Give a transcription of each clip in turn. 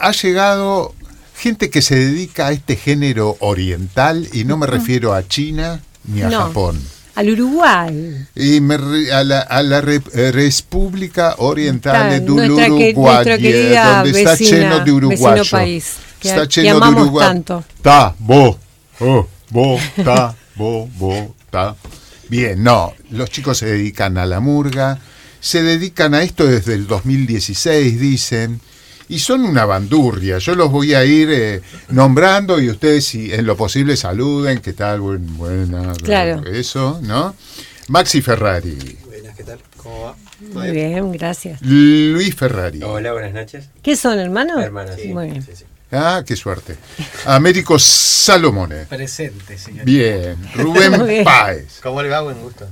ha llegado gente que se dedica a este género oriental y no me refiero a China ni a No. Japón. Al Uruguay. Y me a la, a la Re- eh, República Oriental Está, que- Uruguay, querida donde está vecina, lleno de uruguayos. país, que- está que lleno amamos de uruguayos. tanto. Ta, bo, oh, bo, ta, bo, bo, ta. Bien, no, los chicos se dedican a la murga, se dedican a esto desde el 2016, dicen, y son una bandurria. Yo los voy a ir eh, nombrando y ustedes, si en lo posible, saluden, ¿qué tal? Buen, buena, Claro. eso, ¿no? Maxi Ferrari, Buenas, ¿qué tal? ¿Cómo va? Muy bien, gracias. Luis Ferrari. Hola, buenas noches. ¿Qué son, hermanos? Hermana, sí. Muy bien. sí, sí. Ah, qué suerte. Américo Salomone. Presente, señor. Bien. Rubén bien. Páez. ¿Cómo le va? Buen gusto.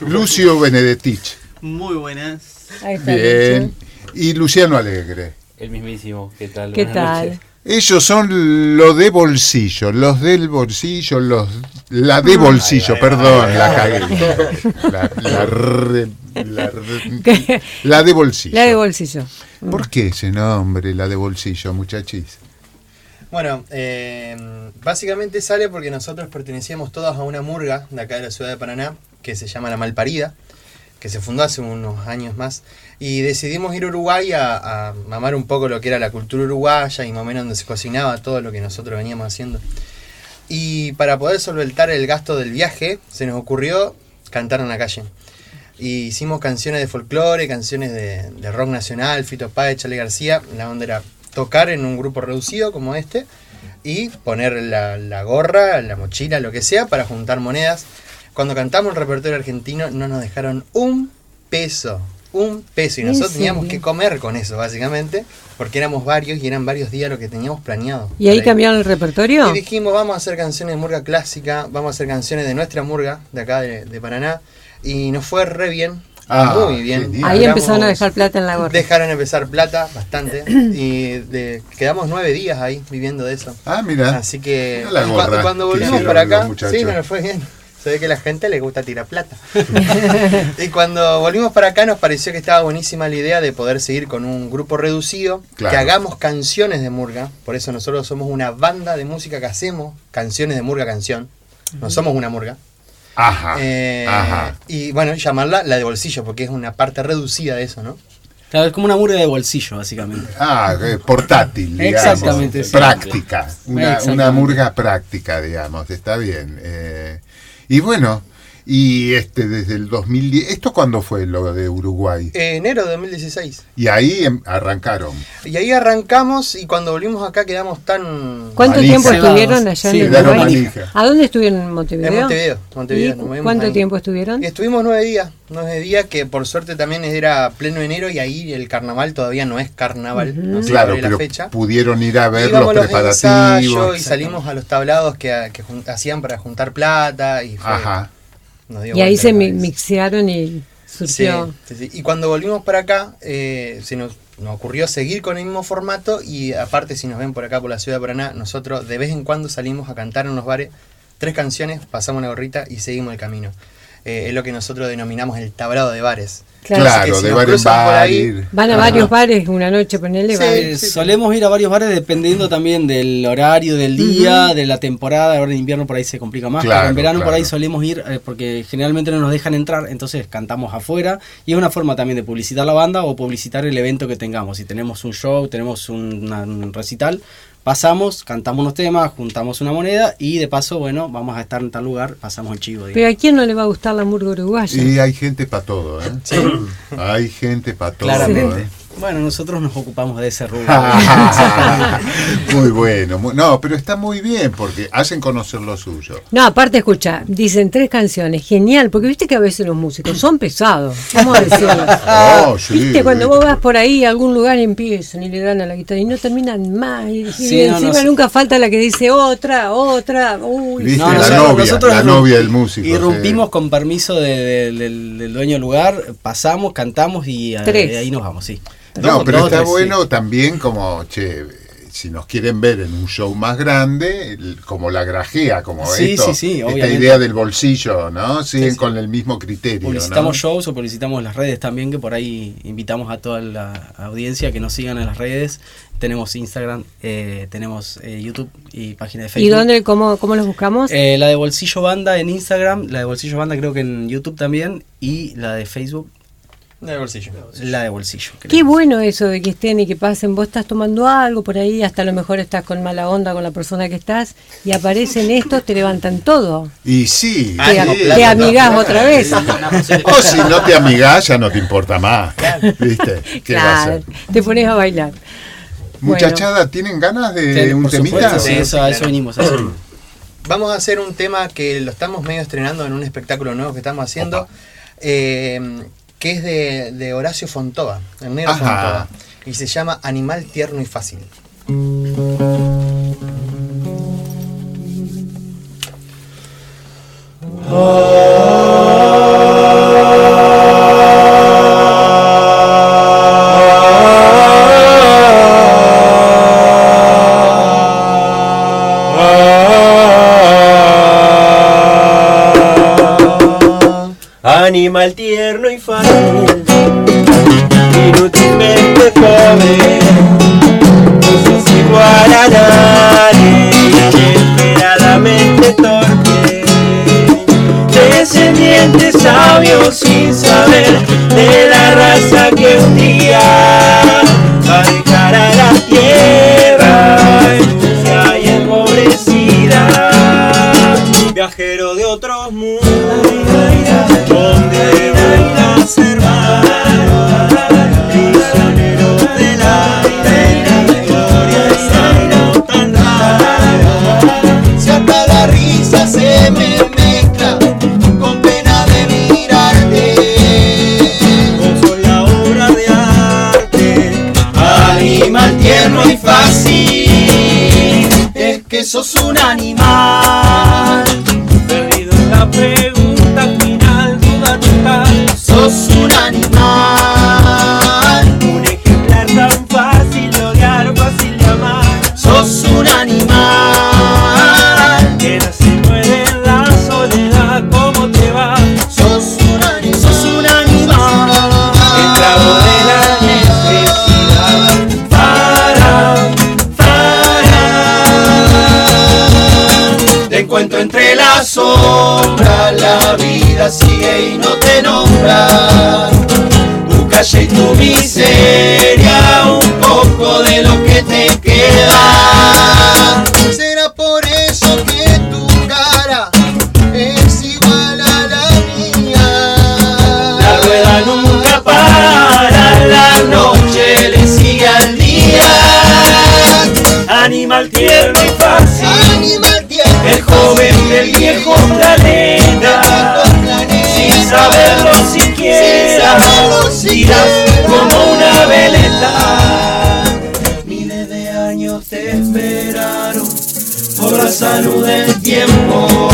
Lucio Benedetich. Muy buenas. Ahí está, Bien. Lucio. Y Luciano Alegre. El mismísimo. ¿Qué tal? ¿Qué Buenas tal? noches. Ellos son lo de bolsillo, los del bolsillo, los la de bolsillo, ay, perdón, ay, la cagué. La, la re- la re- la de bolsillo. La de bolsillo. ¿Por qué ese nombre, la de bolsillo, muchachis? Bueno, eh, básicamente sale porque nosotros pertenecíamos todos a una murga de acá de la ciudad de Paraná que se llama La Malparida, que se fundó hace unos años más. Y decidimos ir a Uruguay a, mamar un poco lo que era la cultura uruguaya y más o menos donde se cocinaba todo lo que nosotros veníamos haciendo. Y para poder solventar el gasto del viaje, se nos ocurrió cantar en la calle. Y hicimos canciones de folclore, canciones de, de rock nacional, Fito Páez, Chale García. La onda era tocar en un grupo reducido como este y poner la gorra, la mochila, lo que sea, para juntar monedas. Cuando cantamos el repertorio argentino no nos dejaron un peso, un peso. Y ¿En nosotros teníamos que comer con eso, básicamente, porque éramos varios y eran varios días lo que teníamos planeado. ¿Y ahí cambiaron el repertorio? Y dijimos, vamos a hacer canciones de murga clásica, vamos a hacer canciones de nuestra murga, de acá de, de Paraná. Y nos fue re bien, Ah, muy bien. Ahí empezaron a dejar plata en la gorra. Dejaron empezar plata, bastante. y de- quedamos nueve días ahí viviendo de eso. Ah, mira. Así que la gorra cuando volvimos para acá, sí, no nos fue bien. Se ve que a la gente le gusta tirar plata. y cuando volvimos para acá nos pareció que estaba buenísima la idea de poder seguir con un grupo reducido, Claro. que hagamos canciones de murga. Por eso nosotros somos una banda de música que hacemos canciones de murga canción. No somos una murga. Ajá. Eh, Ajá. Y bueno, llamarla la de bolsillo, porque es una parte reducida de eso, ¿no? Claro, es como una murga de bolsillo, básicamente. Ah, portátil, digamos. Exactamente, sí. Práctica. Una, Exactamente. una murga práctica, digamos. Está bien. Eh, y bueno, y este desde el 2010. ¿Esto cuándo fue lo de Uruguay? Eh, enero de 2016. Y ahí em- arrancaron. Y ahí arrancamos y cuando volvimos acá quedamos tan... ¿Cuánto Manija. tiempo estuvieron allá sí, en Uruguay? manija. ¿A dónde estuvieron en Montevideo? En Montevideo. Montevideo ¿Y ¿Cuánto ahí. tiempo estuvieron? Estuvimos nueve días, nueve días que por suerte también era pleno enero y ahí el carnaval todavía no es carnaval, no se Claro, abre la pero fecha. pudieron ir a ver Íbamos los preparativos. y salimos a los tablados que, que hacían para juntar plata y fue- Ajá. Nos dio Y ahí se mixearon y Sí, surgió. sí, sí. Y cuando volvimos para acá, eh, se nos, nos ocurrió seguir con el mismo formato y aparte si nos ven por acá por la ciudad de Paraná, nosotros de vez en cuando salimos a cantar en los bares tres canciones, pasamos una gorrita y seguimos el camino. Eh, es lo que nosotros denominamos el tablado de bares. Claro. Claro, si de. Van a Ajá. varios bares una noche, ponele. Sí. Eh, solemos ir a varios bares dependiendo también del horario del día, de la temporada. Ahora en invierno por ahí se complica más, Claro, pero en verano por ahí solemos ir eh, porque generalmente no nos dejan entrar, entonces cantamos afuera y es una forma también de publicitar la banda o publicitar el evento que tengamos. Si tenemos un show, tenemos un, una- un recital, pasamos, cantamos unos temas, juntamos una moneda y de paso, bueno, vamos a estar en tal lugar, pasamos el chivo. digamos. Pero a quién no le va a gustar la murga uruguaya. Y hay gente para todo, ¿eh? Hay gente para todo. Claramente. ¿eh? Bueno, nosotros nos ocupamos de ese rubro. muy bueno. muy- no, pero está muy bien porque hacen conocer lo suyo. No, aparte, escucha, dicen tres canciones, genial, porque viste que a veces los músicos son pesados, vamos a decirlo. Oh, sí, viste, cuando sí. vos vas por ahí a algún lugar y empiezan y le dan a la guitarra y no terminan más, y, y Sí, no, encima no, sí. nunca falta la que dice otra, otra, uy. Viste, No, la nosotros- novia, nosotros la novia del músico. Irrumpimos sí. con permiso de- de- del, del dueño del lugar, pasamos, cantamos y eh, ahí nos vamos, sí. No, pero está bueno también como, che, si nos quieren ver en un show más grande, el- como la grajea, como Sí, esto, sí, sí, esta obviamente. idea del bolsillo, ¿no? Siguen Sí, sí. con el mismo criterio, Publicitamos ¿no? shows o publicitamos las redes también, que por ahí invitamos a toda la audiencia que nos sigan en las redes. Tenemos Instagram, eh, tenemos eh, YouTube y página de Facebook. ¿Y dónde, cómo, cómo los buscamos? Eh, la de Bolsillo Banda en Instagram, la de Bolsillo Banda creo que en YouTube también, y la de Facebook, De bolsillo. la de Bolsillo. creo. Qué bueno eso de que estén y que pasen. Vos estás tomando algo por ahí, hasta a lo mejor estás con mala onda con la persona que estás, y aparecen estos, te levantan todo. Y sí, Ah, Te, no, amigás otra vez. O si no te amigás, ya no te importa más. ¿Viste? ¿Qué va a Claro, te pones a bailar. Muchachada, ¿tienen ganas de Sí, un por temita? supuesto, sí, Sí, eso, a eso claro. venimos. a eso. Vamos a hacer un tema que lo estamos medio estrenando en un espectáculo nuevo que estamos haciendo, eh, que es de, de Horacio Fontova, el negro Ajá. Fontova, y se llama Animal Tierno y Fácil. Animal tierno Animal tierno y fácil, Animal tierno, el joven del viejo planeta. Sin saberlo siquiera, tiras como una veleta. Miles de años te esperaron por la salud del tiempo.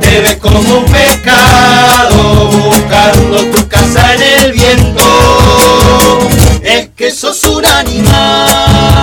Te ves como un pecado buscando tu casa en el viento. Es que sos un animal.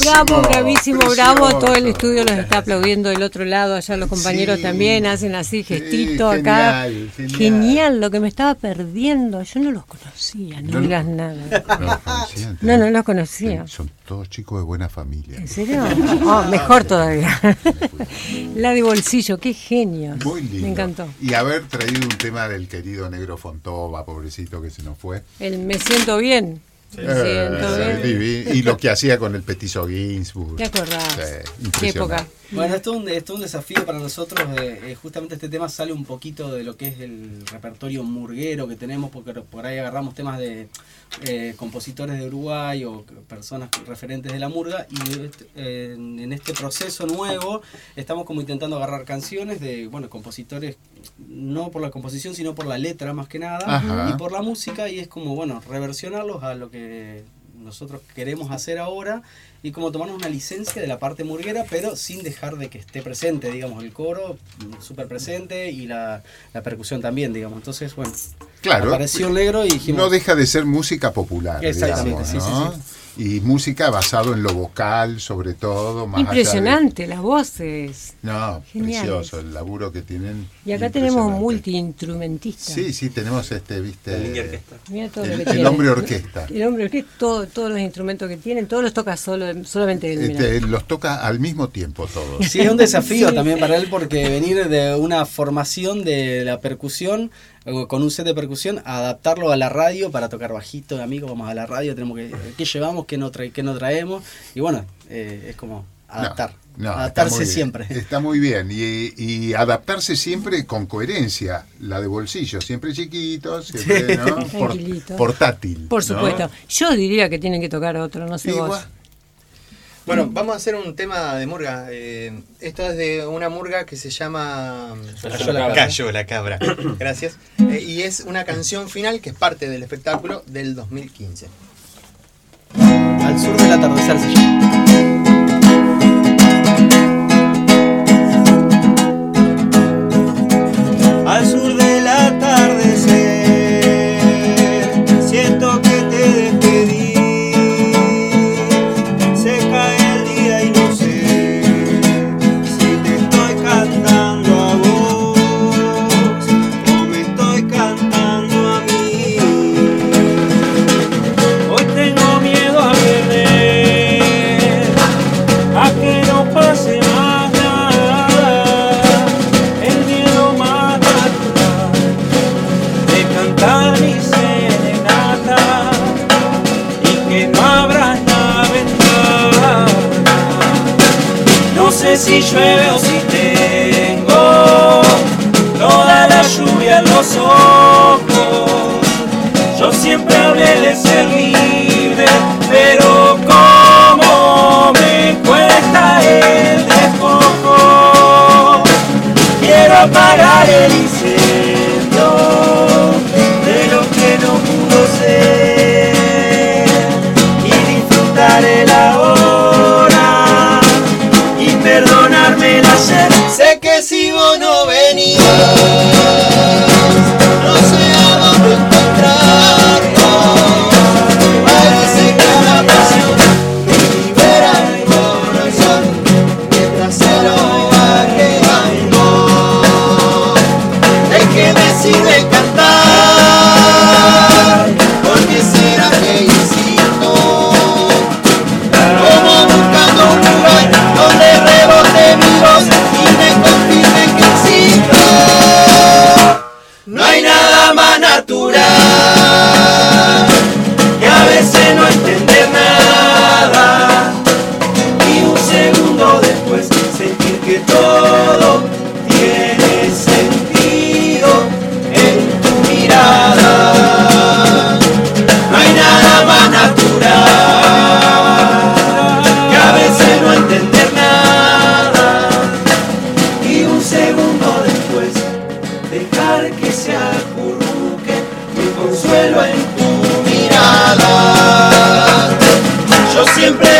Bravo, Bravísimo, bravo. Todo el estudio los está aplaudiendo del otro lado. Allá los compañeros Sí. también hacen así Sí, gestito acá. genial, genial. Genial, lo que me estaba perdiendo. Yo no los conocía, no No, digas nada. No los conocían, No, no los conocía. Son todos chicos de buena familia. ¿En serio? Oh, mejor todavía. La de bolsillo, qué genio. Muy lindo. Me encantó. Y haber traído un tema del querido negro Fontova, pobrecito que se nos fue. El me siento bien. Siento Eh, bien. divi- y lo que hacía con el petizo Ginsburg. ¿Te acordás? Sí, Qué época. Bueno, esto es un, esto es un desafío para nosotros. eh, eh, justamente este tema sale un poquito de lo que es el repertorio murguero que tenemos, porque por ahí agarramos temas de eh, compositores de Uruguay o personas referentes de la murga. Y eh, en, en este proceso nuevo estamos como intentando agarrar canciones de bueno compositores, no por la composición, sino por la letra más que nada, Ajá. y por la música. Y es como, bueno, reversionarlos a lo que nosotros queremos hacer ahora y como tomarnos una licencia de la parte murguera, pero sin dejar de que esté presente, digamos, el coro mm, súper presente y la, la percusión también, digamos. Entonces, bueno, Claro. apareció el negro y dijimos... No deja de ser música popular, Exactamente, digamos, sí, ¿no? sí, Y música basado en lo vocal, sobre todo. Más allá de- Impresionante, las voces. No, Geniales. precioso el laburo que tienen. Y acá tenemos multiinstrumentistas. Sí, sí, tenemos este, viste. Orquesta. Mira todo lo El, que el tiene. hombre orquesta. El hombre orquesta, todo, todos los instrumentos que tienen, todos los toca solo, solamente él. Este, los toca al mismo tiempo todos. Sí, es un desafío Sí. también para él porque venir de una formación de la percusión, con un set de percusión, adaptarlo a la radio para tocar bajito, amigos, vamos a la radio, tenemos que, ¿qué llevamos? ¿Qué no, trae, qué no traemos? Y bueno, eh, es como adaptar, No, no, está adaptarse siempre. Está muy bien. Y, y adaptarse siempre con coherencia. La de bolsillo, siempre chiquito, siempre ¿no? Por- Tranquilito. portátil. Por ¿no? supuesto. Yo diría que tienen que tocar otro, no sé Igual. vos. Bueno, vamos a hacer un tema de murga. Eh, esto es de una murga que se llama Cayó la cabra. Cayó la cabra. Gracias. Eh, y es una canción final que es parte del espectáculo del 2015. Al sur del atardecer se llama.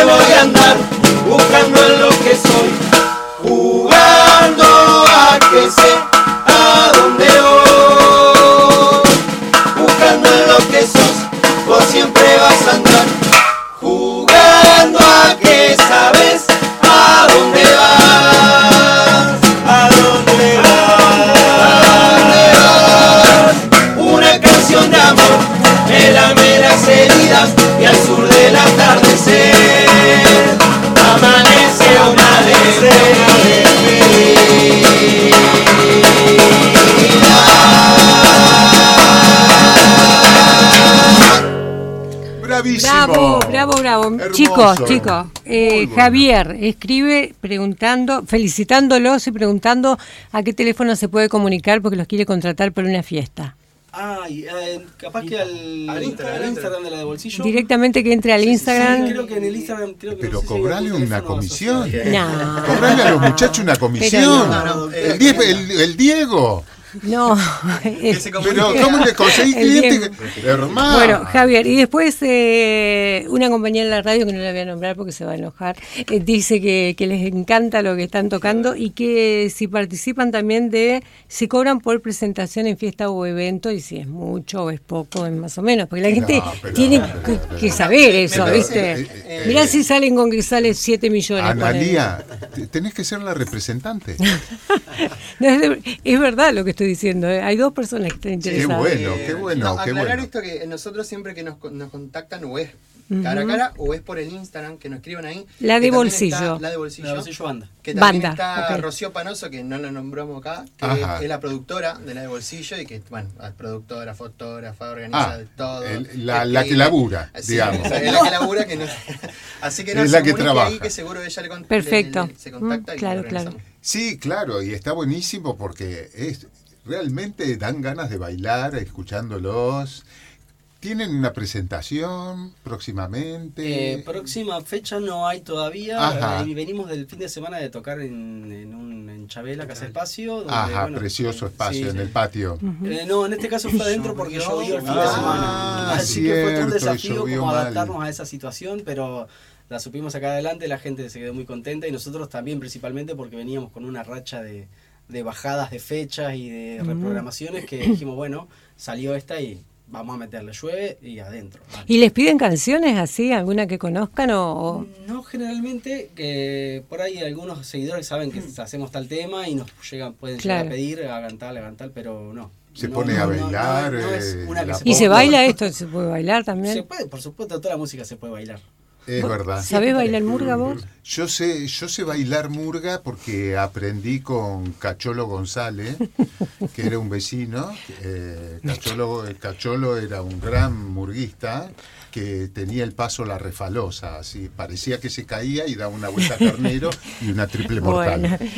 Voy a andar buscando en lo que soy, jugando a que sé despedida. bravo. Hermoso. Chicos, chicos, eh, bueno. Javier escribe preguntando, felicitándolos y preguntando a qué teléfono se puede comunicar porque los quiere contratar para una fiesta. Ay, eh, capaz que al, Al Instagram, al Instagram de la de bolsillo. Directamente que entre al Instagram. Sí, creo que en el Instagram. Creo que Pero no sé si algún una comisión. No. Cobrarle a los muchachos una comisión. no, no, eh, el, Die- el- el Diego. No. Pero ¿cómo le cliente? Hermano. Bueno, Javier, y después eh, una compañera en la radio, que no la voy a nombrar porque se va a enojar, eh, dice que, que les encanta lo que están tocando y que si participan también de, si cobran por presentación en fiesta o evento, y si es mucho o es poco, es más o menos, porque la gente pero- tiene pero- que, pero- que saber eso, ¿viste? eh, eh, Mirá si salen con que sale 7 millones. Analía, te- tenés que ser la representante. No, es, de- es verdad lo que estoy diciendo, ¿eh? hay dos personas que están Qué interesadas. bueno, qué bueno, no, qué aclarar bueno. esto que nosotros siempre que nos, nos contactan o es cara a cara o es por el Instagram que nos escriban ahí. La de bolsillo. está La de bolsillo. La de bolsillo banda. Que también Banda, está. Rocío Panoso, que no la nombramos acá, que Ajá. es la productora de la de bolsillo y que, bueno, es productora, fotógrafa, organiza Ah, todo. el- la- Es la que labura, Sí, digamos. o sea, es la que labura que no. Así que no, Es se la que trabaja. ahí que seguro ella le, Perfecto. le- le- se contacta Mm, y claro, lo claro. Sí, claro, y está buenísimo porque es realmente dan ganas de bailar escuchándolos. ¿Tienen una presentación próximamente? Eh, próxima fecha no hay todavía. Ajá. eh, y venimos del fin de semana de tocar en, en, un, en Chabela, Casa Espacio. donde, Ajá, bueno, precioso espacio sí, en sí. el patio. Eh, no, en este caso fue adentro porque Llovió. el fin de Ah, semana. Así que fue un desafío como mal. adaptarnos a esa situación, pero la supimos acá adelante, la gente se quedó muy contenta y nosotros también principalmente porque veníamos con una racha de, de bajadas de fechas y de reprogramaciones que dijimos, bueno, salió esta y vamos a meterle llueve y adentro. Vale. ¿Y les piden canciones así, alguna que conozcan o...? o- No, generalmente, que por ahí algunos seguidores saben que hacemos tal tema y nos llegan, pueden llegar a pedir, hagan tal, hagan tal, pero no. Se No, pone no, a no, no, bailar, no es eh, una que se ¿Y se baila esto? ¿Se puede bailar también? Se puede, por supuesto, toda la música se puede bailar. Es verdad. ¿Sabés bailar murga vos? Yo sé, yo sé bailar murga porque aprendí con Cacholo González, que era un vecino. Eh, Cacholo, Cacholo era un gran murguista que tenía el paso la refalosa, así parecía que se caía y daba una vuelta a carnero y una triple mortal.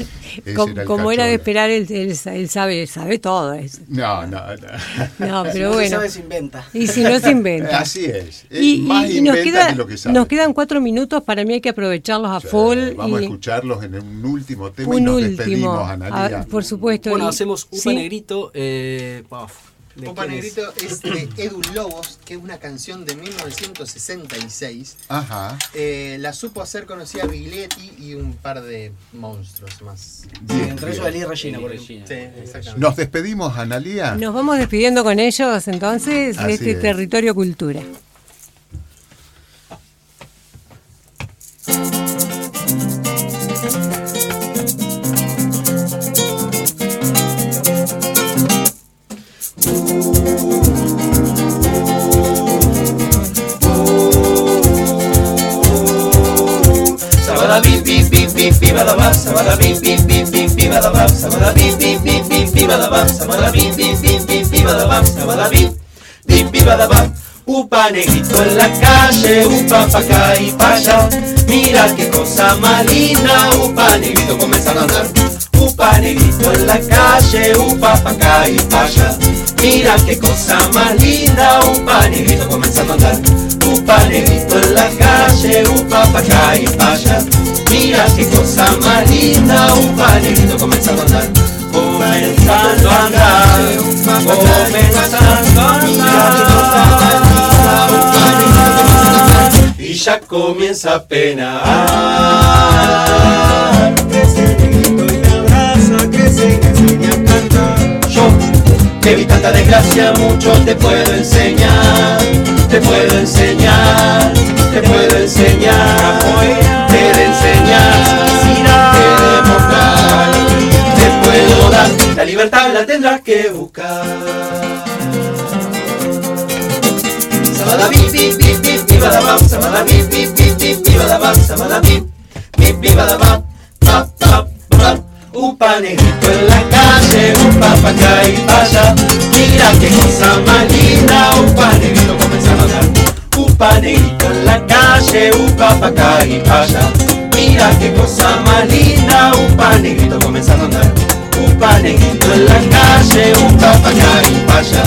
Bueno, como, era el como era de esperar, él, él- él sabe, sabe todo. es- No, no, no. No, Si pero no se bueno. sabe, se inventa. Y si no se inventa. Así es. Es Y, más y- nos, inventa queda- que lo que sabe. nos quedan cuatro minutos, para mí hay que aprovecharlos a Sí, full. Vamos a y escucharlos en un último tema y un nos último, despedimos, Analia. Ah, por supuesto. Bueno, y- hacemos Upa ¿sí? Negrito. Eh. Negrito es de Edu Lobos, que es una canción de 1966. Ajá. Eh, la supo hacer conocida Biglietti y un par de monstruos más. Sí, Bien, entre ellos. Eli Regina, por ejemplo. Sí, exactamente. Nos despedimos, Analia. Nos vamos despidiendo con ellos entonces Así de este es. territorio cultura. Negrito en la calle, upa pa' acá y pa' allá. Mira qué cosa más linda, upa negrito comenzando a andar. Upa negrito en la calle, upa pa' acá y pa' allá. Mira qué cosa más linda, upa negrito comenzando a andar. Upa negrito en la calle, upa pa' acá y pa' allá. Mira qué cosa más linda, upa negrito comenzando a andar. Comenzando a andar, comenzando a andar. Ya comienza a penar. Y me abraza, que se me enseña a cantar. Yo, que vi tanta desgracia, mucho te puedo enseñar. Te puedo enseñar, te puedo enseñar. Te de enseñar, te demostrar. Te puedo dar, la libertad la tendrás que buscar. Bam, sabada bip bip bip bip bip bada bam, sabada bip bip negrito en la calle, upa pa' acá y pa' allá. Mira qué cosa más linda, upa negrito comenzando a andar. Upa negrito en la calle. calle, upa pa' acá y pa' allá. Mira qué cosa más linda, upa negrito comenzando a andar. Upa negrito en la calle, upa pa' acá y pa' allá.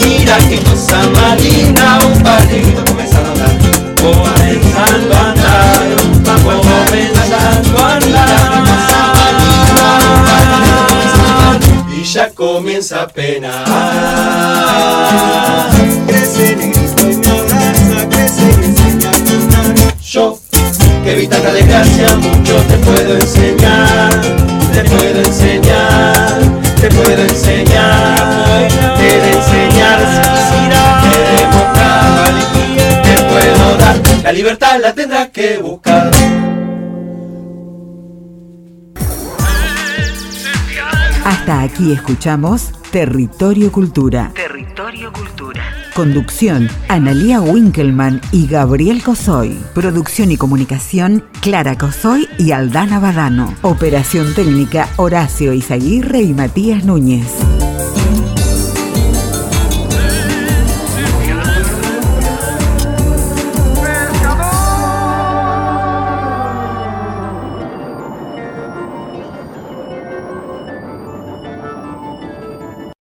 Mira qué cosa más linda, upa negrito comenzando a andar. Comienza a penar. Crece negrito y me abraza, crece y enseña a cantar. Yo, que vi tanta desgracia, mucho te puedo enseñar. Te puedo enseñar, te puedo enseñar. Te de enseñar te demostrar. Te puedo dar, la libertad la tendrás que buscar. Hasta aquí escuchamos Territorio Cultura. Territorio Cultura. Conducción, Analía Winkelmann y Gabriel Cosoy. Producción y comunicación, Clara Cosoy y Aldana Badano. Operación técnica, Horacio Izaguirre y Matías Núñez.